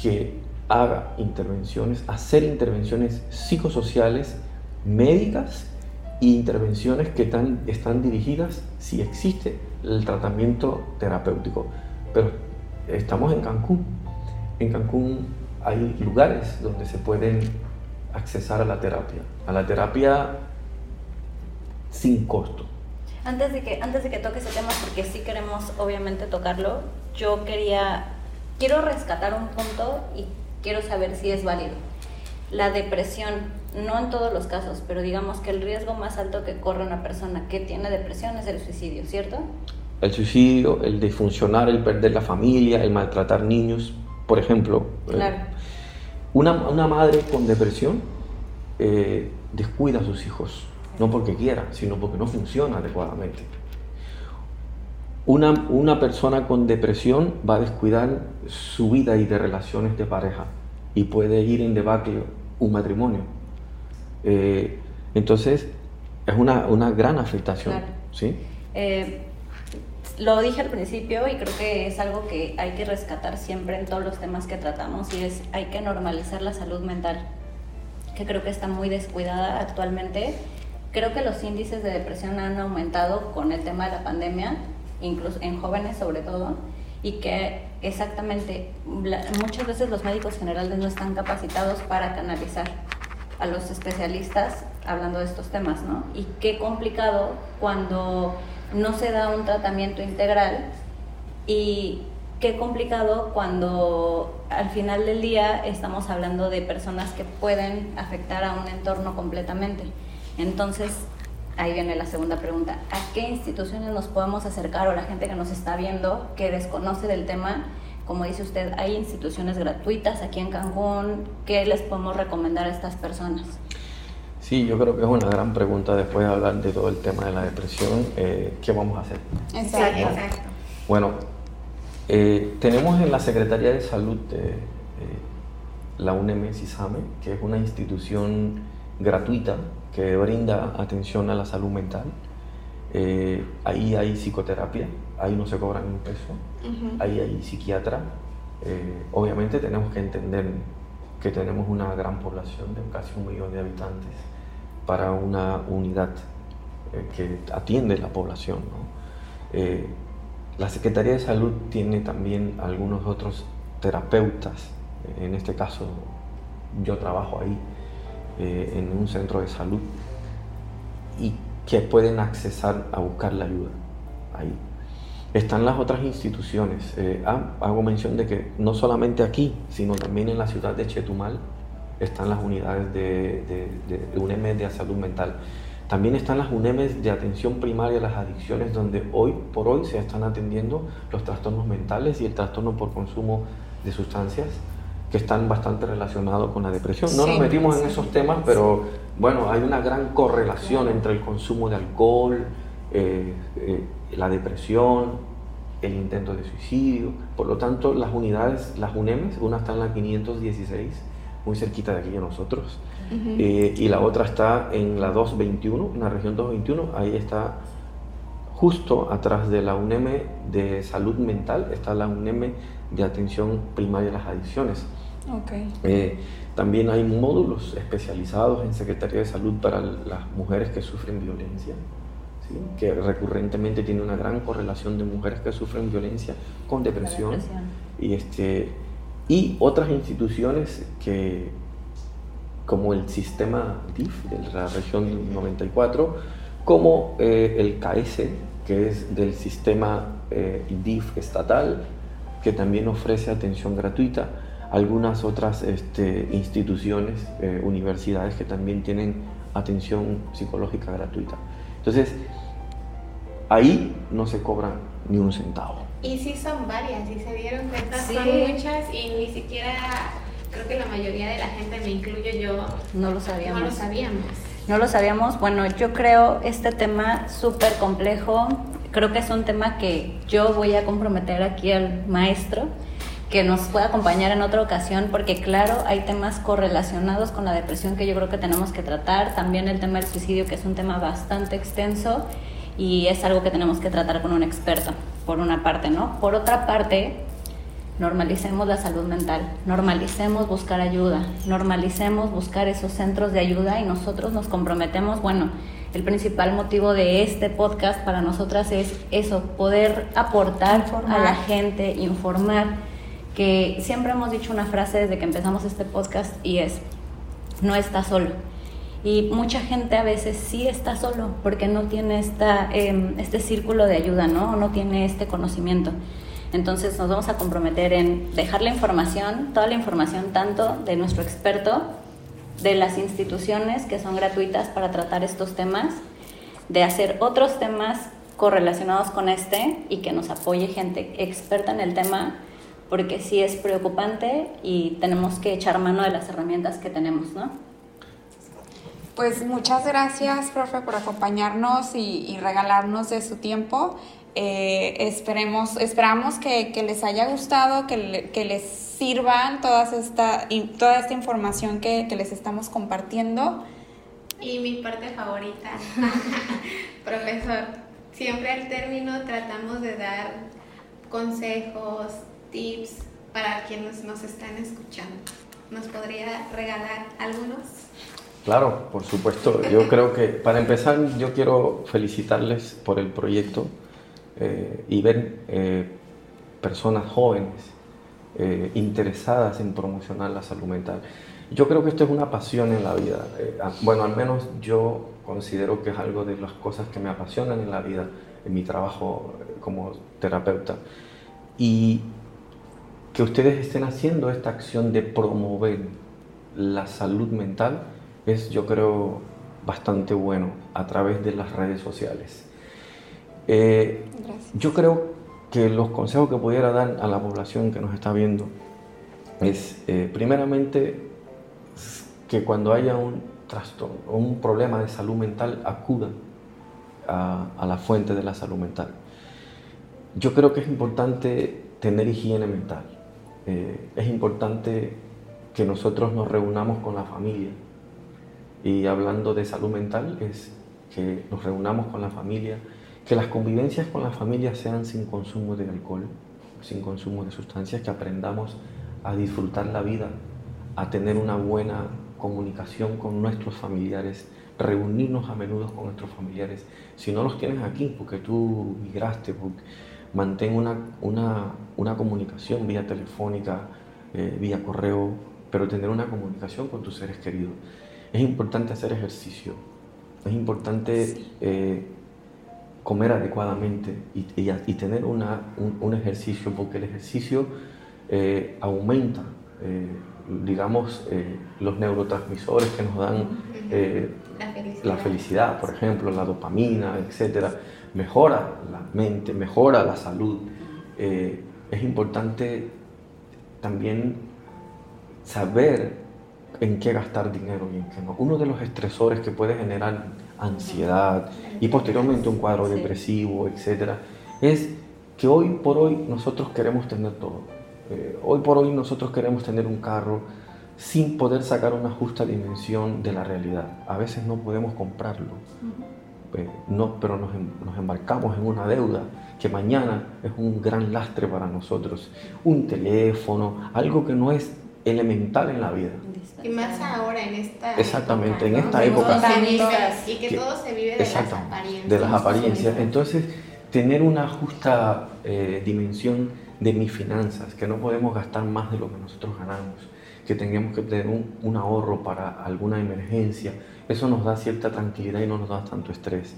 Speaker 2: que haga intervenciones, hacer intervenciones psicosociales, médicas e intervenciones que están, están dirigidas si existe el tratamiento terapéutico. Pero estamos en Cancún. En Cancún hay lugares donde se pueden accesar a la terapia, a la terapia sin costo.
Speaker 3: Antes de que, antes de que toque ese tema, porque sí queremos obviamente tocarlo, yo quería, quiero rescatar un punto y quiero saber si es válido. La depresión, no en todos los casos, pero digamos que el riesgo más alto que corre una persona que tiene depresión es el suicidio, ¿cierto?
Speaker 2: El suicidio, el disfuncionar, el perder la familia, el maltratar niños, por ejemplo.
Speaker 3: Eh, claro.
Speaker 2: Una, una madre con depresión eh, descuida a sus hijos, no porque quiera, sino porque no funciona adecuadamente. Una, una persona con depresión va a descuidar su vida y de relaciones de pareja y puede ir en debacle un matrimonio. Eh, entonces, es una, una gran afectación. ¿sí?
Speaker 3: Eh, lo dije al principio y creo que es algo que hay que rescatar siempre en todos los temas que tratamos y es hay que normalizar la salud mental, que creo que está muy descuidada actualmente. Creo que los índices de depresión han aumentado con el tema de la pandemia, incluso en jóvenes sobre todo, y que exactamente muchas veces los médicos generales no están capacitados para canalizar a los especialistas hablando de estos temas, ¿no? Y qué complicado cuando no se da un tratamiento integral y qué complicado cuando al final del día estamos hablando de personas que pueden afectar a un entorno completamente. Entonces, ahí viene la segunda pregunta. ¿A qué instituciones nos podemos acercar o la gente que nos está viendo que desconoce del tema? Como dice usted, hay instituciones gratuitas aquí en Cancún. ¿Qué les podemos recomendar a estas personas?
Speaker 2: Sí, yo creo que es una gran pregunta después de hablar de todo el tema de la depresión. Eh, ¿Qué vamos a hacer?
Speaker 1: Exacto. Exacto.
Speaker 2: Bueno, eh, tenemos en la Secretaría de Salud eh, la UNEM CISAME, que es una institución gratuita que brinda atención a la salud mental. Eh, ahí hay psicoterapia, ahí no se cobran un peso, ahí hay psiquiatra. obviamente tenemos que entender que tenemos una gran población de casi un millón de habitantes para una unidad que atiende la población. ¿no? La Secretaría de Salud tiene también algunos otros terapeutas, en este caso yo trabajo ahí, eh, en un centro de salud, y que pueden accesar a buscar la ayuda ahí. Están las otras instituciones. Eh, ah, hago mención de que no solamente aquí, sino también en la ciudad de Chetumal están las unidades de, de, de UNEM de salud mental. También están las UNEMES de atención primaria a las adicciones, donde hoy por hoy se están atendiendo los trastornos mentales y el trastorno por consumo de sustancias, que están bastante relacionados con la depresión. No nos metimos en esos temas, pero bueno, hay una gran correlación entre el consumo de alcohol, eh, eh, la depresión, el intento de suicidio. Por lo tanto, las unidades, las UNEMES, una está en la 516, muy cerquita de aquí de nosotros, eh, y la otra está en la 221, en la región 221, ahí está justo atrás de la UNEM de salud mental, está la UNEM de atención primaria a las adicciones. Eh, también hay módulos especializados en Secretaría de Salud para las mujeres que sufren violencia, que recurrentemente tiene una gran correlación de mujeres que sufren violencia con depresión. depresión. Y, este, y otras instituciones que como el sistema DIF de la región 94, como eh, el KS, que es del sistema eh, DIF estatal, que también ofrece atención gratuita, algunas otras este, instituciones, eh, universidades que también tienen atención psicológica gratuita. Entonces, ahí no se cobra ni un centavo.
Speaker 5: Y sí son varias, y se dieron cuenta, son muchas y ni siquiera creo que la mayoría de la gente, me incluyo yo,
Speaker 3: no lo sabíamos.
Speaker 5: No lo sabíamos.
Speaker 3: No lo sabíamos. Bueno, yo creo este tema súper complejo. Creo que es un tema que yo voy a comprometer aquí al maestro que nos pueda acompañar en otra ocasión, porque claro, hay temas correlacionados con la depresión que yo creo que tenemos que tratar, también el tema del suicidio, que es un tema bastante extenso y es algo que tenemos que tratar con un experto, por una parte, ¿no? Por otra parte, normalicemos la salud mental, normalicemos buscar ayuda, normalicemos buscar esos centros de ayuda y nosotros nos comprometemos, bueno, el principal motivo de este podcast para nosotras es eso, poder aportar a la gente, informar, que siempre hemos dicho una frase desde que empezamos este podcast y es, no está solo. Y mucha gente a veces sí está solo porque no tiene esta, em, este círculo de ayuda, ¿no? No tiene este conocimiento. Entonces nos vamos a comprometer en dejar la información, toda la información tanto de nuestro experto, de las instituciones que son gratuitas para tratar estos temas, de hacer otros temas correlacionados con este y que nos apoye gente experta en el tema, porque sí es preocupante y tenemos que echar mano de las herramientas que tenemos, ¿no?
Speaker 1: Pues muchas gracias, profe, por acompañarnos y, y regalarnos de su tiempo. Eh, esperemos, esperamos que, les haya gustado, que, que, les sirvan todas esta, toda esta información que, les estamos compartiendo.
Speaker 5: Y mi parte favorita, profesor, siempre al término tratamos de dar consejos, tips para quienes nos están escuchando. ¿Nos podría regalar algunos?
Speaker 2: Claro, por supuesto. Yo creo que para empezar yo quiero felicitarles por el proyecto eh, y ver eh, personas jóvenes eh, interesadas en promocionar la salud mental. Yo creo que esto es una pasión en la vida. Eh, bueno, al menos yo considero que es algo de las cosas que me apasionan en la vida, en mi trabajo como terapeuta. Y que ustedes estén haciendo esta acción de promover la salud mental es, yo creo, bastante bueno a través de las redes sociales. Eh, yo creo que los consejos que pudiera dar a la población que nos está viendo es, eh, primeramente, que cuando haya un trastorno o un problema de salud mental, acuda a, a la fuente de la salud mental. Yo creo que es importante tener higiene mental. Eh, es importante que nosotros nos reunamos con la familia. Y hablando de salud mental, es que nos reunamos con la familia, que las convivencias con la familia sean sin consumo de alcohol, sin consumo de sustancias, que aprendamos a disfrutar la vida, a tener una buena comunicación con nuestros familiares, reunirnos a menudo con nuestros familiares. Si no los tienes aquí, porque tú migraste, porque mantén una, una, una comunicación vía telefónica, eh, vía correo, pero tener una comunicación con tus seres queridos. Es importante hacer ejercicio, es importante eh, comer adecuadamente y, y, tener una, un, ejercicio, porque el ejercicio eh, aumenta, digamos, los neurotransmisores que nos dan la felicidad. la, felicidad. por ejemplo, la dopamina, etcétera mejora la mente, mejora la salud. Eh, es importante también saber en qué gastar dinero y en qué no. Uno de los estresores que puede generar ansiedad y posteriormente un cuadro depresivo, etc., es que hoy por hoy nosotros queremos tener todo. Eh, hoy por hoy nosotros queremos tener un carro sin poder sacar una justa dimensión de la realidad. A veces no podemos comprarlo. Eh, no, pero nos, em, nos, embarcamos en una deuda que mañana es un gran lastre para nosotros. Un teléfono, algo que no es elemental en la vida.
Speaker 5: Y más ahora en esta
Speaker 2: Exactamente, en esta época.
Speaker 5: y que todo se vive de las apariencias. De
Speaker 2: las apariencias. Entonces, tener una justa eh, dimensión de mis finanzas, que no podemos gastar más de lo que nosotros ganamos, que tengamos que tener un, un ahorro para alguna emergencia, eso nos da cierta tranquilidad y no nos da tanto estrés.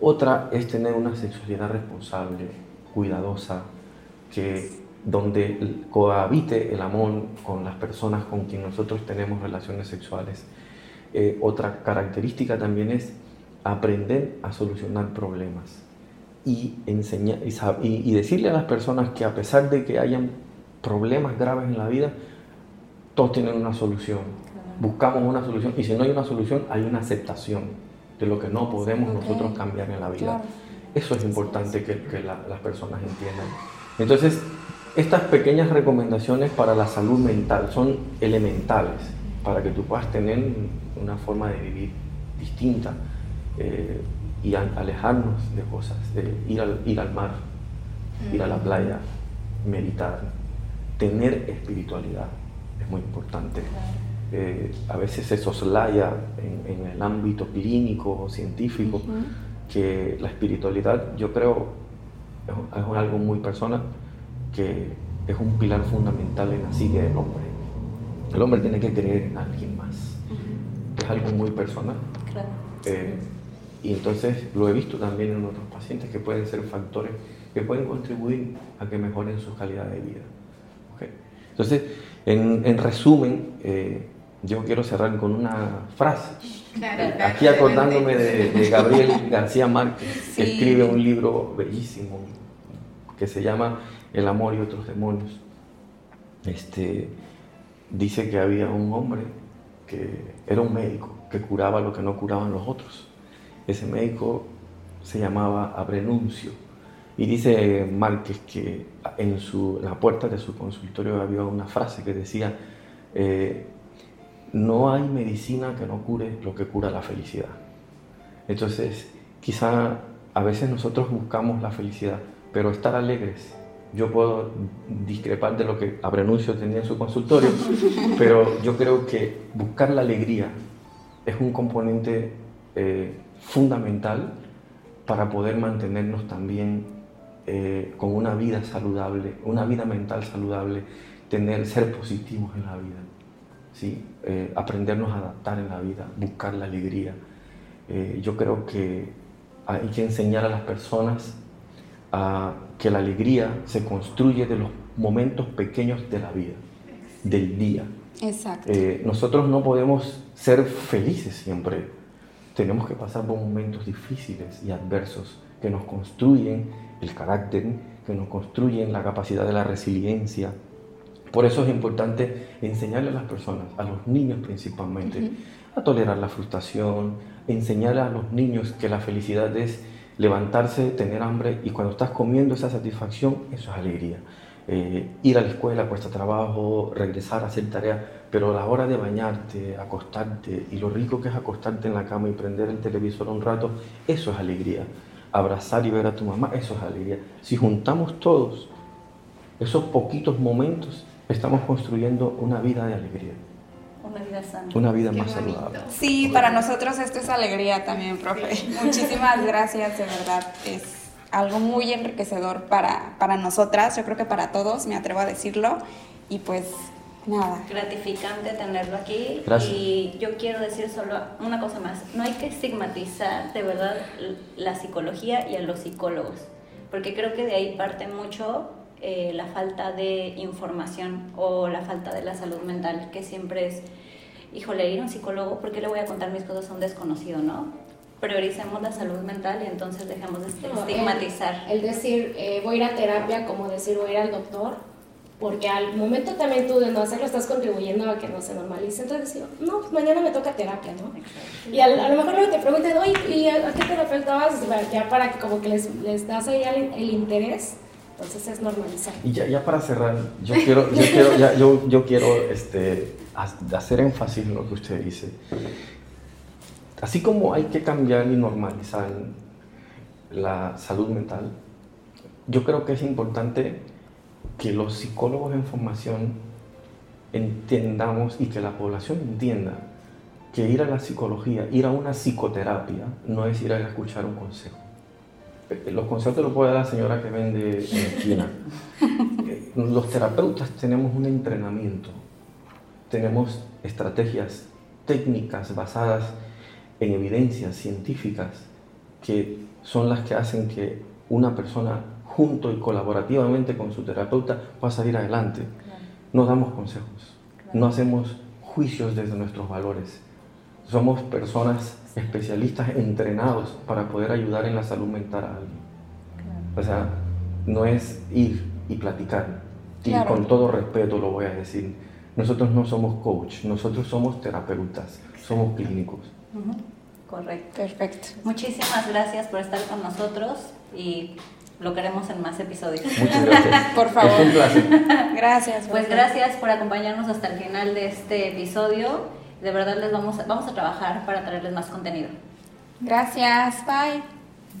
Speaker 2: Otra es tener una sexualidad responsable, cuidadosa, que donde cohabite el amor con las personas con quien nosotros tenemos relaciones sexuales. Eh, otra característica también es aprender a solucionar problemas y, enseñar, y, y, decirle a las personas que a pesar de que hayan problemas graves en la vida, todos tienen una solución buscamos una solución y si no hay una solución hay una aceptación de lo que no podemos nosotros cambiar en la vida. Eso es importante que, que las personas entiendan. Entonces, estas pequeñas recomendaciones para la salud mental son elementales para que tú puedas tener una forma de vivir distinta eh, y alejarnos de cosas, de ir al, ir al mar, ir a la playa, meditar, tener espiritualidad, es muy importante. Eh, a veces se soslaya en, el ámbito clínico o científico, que la espiritualidad yo creo es, algo muy personal, que es un pilar fundamental en la psique del hombre. El hombre tiene que creer en alguien más. Es algo muy personal. Eh, y entonces lo he visto también en otros pacientes que pueden ser factores que pueden contribuir a que mejoren su calidad de vida. Entonces, en, resumen, eh, yo quiero cerrar con una frase. Aquí acordándome de, Gabriel García Márquez, que escribe un libro bellísimo que se llama El amor y otros demonios. Este, dice que había un hombre que era un médico que curaba lo que no curaban los otros. Ese médico se llamaba Abrenuncio. Y dice Márquez que en su, la puerta de su consultorio había una frase que decía, eh, no hay medicina que no cure lo que cura la felicidad. Entonces, quizá a veces nosotros buscamos la felicidad, pero estar alegres. Yo puedo discrepar de lo que Abrenuncio tenía en su consultorio, pero yo creo que buscar la alegría es un componente eh, fundamental para poder mantenernos también eh, con una vida saludable, una vida mental saludable, tener, ser positivos en la vida, ¿sí? Eh, aprendernos a adaptar en la vida, buscar la alegría. Yo creo que hay que enseñar a las personas que la alegría se construye de los momentos pequeños de la vida, del día.
Speaker 1: Exacto.
Speaker 2: nosotros no podemos ser felices siempre. Tenemos que pasar por momentos difíciles y adversos que nos construyen el carácter, que nos construyen la capacidad de la resiliencia. Por eso es importante enseñarle a las personas, a los niños principalmente, a tolerar la frustración, enseñarle a los niños que la felicidad es levantarse, tener hambre y cuando estás comiendo esa satisfacción, eso es alegría. Eh, ir a la escuela cuesta trabajo, regresar a hacer tarea, pero la hora de bañarte, acostarte y lo rico que es acostarte en la cama y prender el televisor un rato, eso es alegría abrazar y ver a tu mamá, eso es alegría. Si juntamos todos esos poquitos momentos, estamos construyendo una vida de alegría.
Speaker 3: Una vida sana.
Speaker 2: Una vida más saludable.
Speaker 1: Sí, para nosotros esto es alegría también, profe. Muchísimas gracias, de verdad. Es algo muy enriquecedor para, para nosotras, yo creo que para todos, me atrevo a decirlo. Y pues Nada.
Speaker 3: Gratificante tenerlo aquí. Y yo quiero decir solo una cosa más. No hay que estigmatizar de verdad la psicología y a los psicólogos, porque creo que de ahí parte mucho eh, la falta de información o la falta de la salud mental, que siempre es, híjole, ir a un psicólogo, ¿por qué le voy a contar mis cosas a un desconocido, no? Prioricemos la salud mental y entonces dejemos de estigmatizar.
Speaker 4: el, decir, eh, voy a ir a terapia, como decir, voy a ir al doctor, porque al momento también tú de no hacerlo estás contribuyendo a que no se normalice. Entonces digo, no, pues mañana me toca terapia, ¿no? Y a, lo mejor luego te preguntan, oye, ¿y a, qué terapeuta vas? Ya para que como que les, les das ahí el, interés, entonces es normalizar.
Speaker 2: Y ya, ya para cerrar, yo quiero, yo quiero, ya, yo, yo quiero este, hacer énfasis en lo que usted dice. Así como hay que cambiar y normalizar la salud mental, yo creo que es importante que los psicólogos en formación entendamos y que la población entienda que ir a la psicología, ir a una psicoterapia, no es ir a escuchar un consejo. Eh, los consejos los puede dar la señora que vende en la esquina. Eh, los terapeutas tenemos un entrenamiento, tenemos estrategias técnicas basadas en evidencias científicas que son las que hacen que una persona junto y colaborativamente con su terapeuta va a salir adelante. No damos consejos, no hacemos juicios desde nuestros valores. Somos personas especialistas entrenados para poder ayudar en la salud mental a alguien. O sea, no es ir y platicar. Y con todo respeto lo voy a decir. Nosotros no somos coach, nosotros somos terapeutas, somos clínicos.
Speaker 3: Correcto.
Speaker 1: Perfecto.
Speaker 3: Muchísimas gracias por estar con nosotros y lo queremos en más episodios.
Speaker 2: Muchas gracias.
Speaker 1: por favor.
Speaker 2: un placer.
Speaker 1: gracias.
Speaker 3: Pues gracias por acompañarnos hasta el final de este episodio. De verdad les vamos, vamos a trabajar para traerles más contenido.
Speaker 1: Gracias. Bye.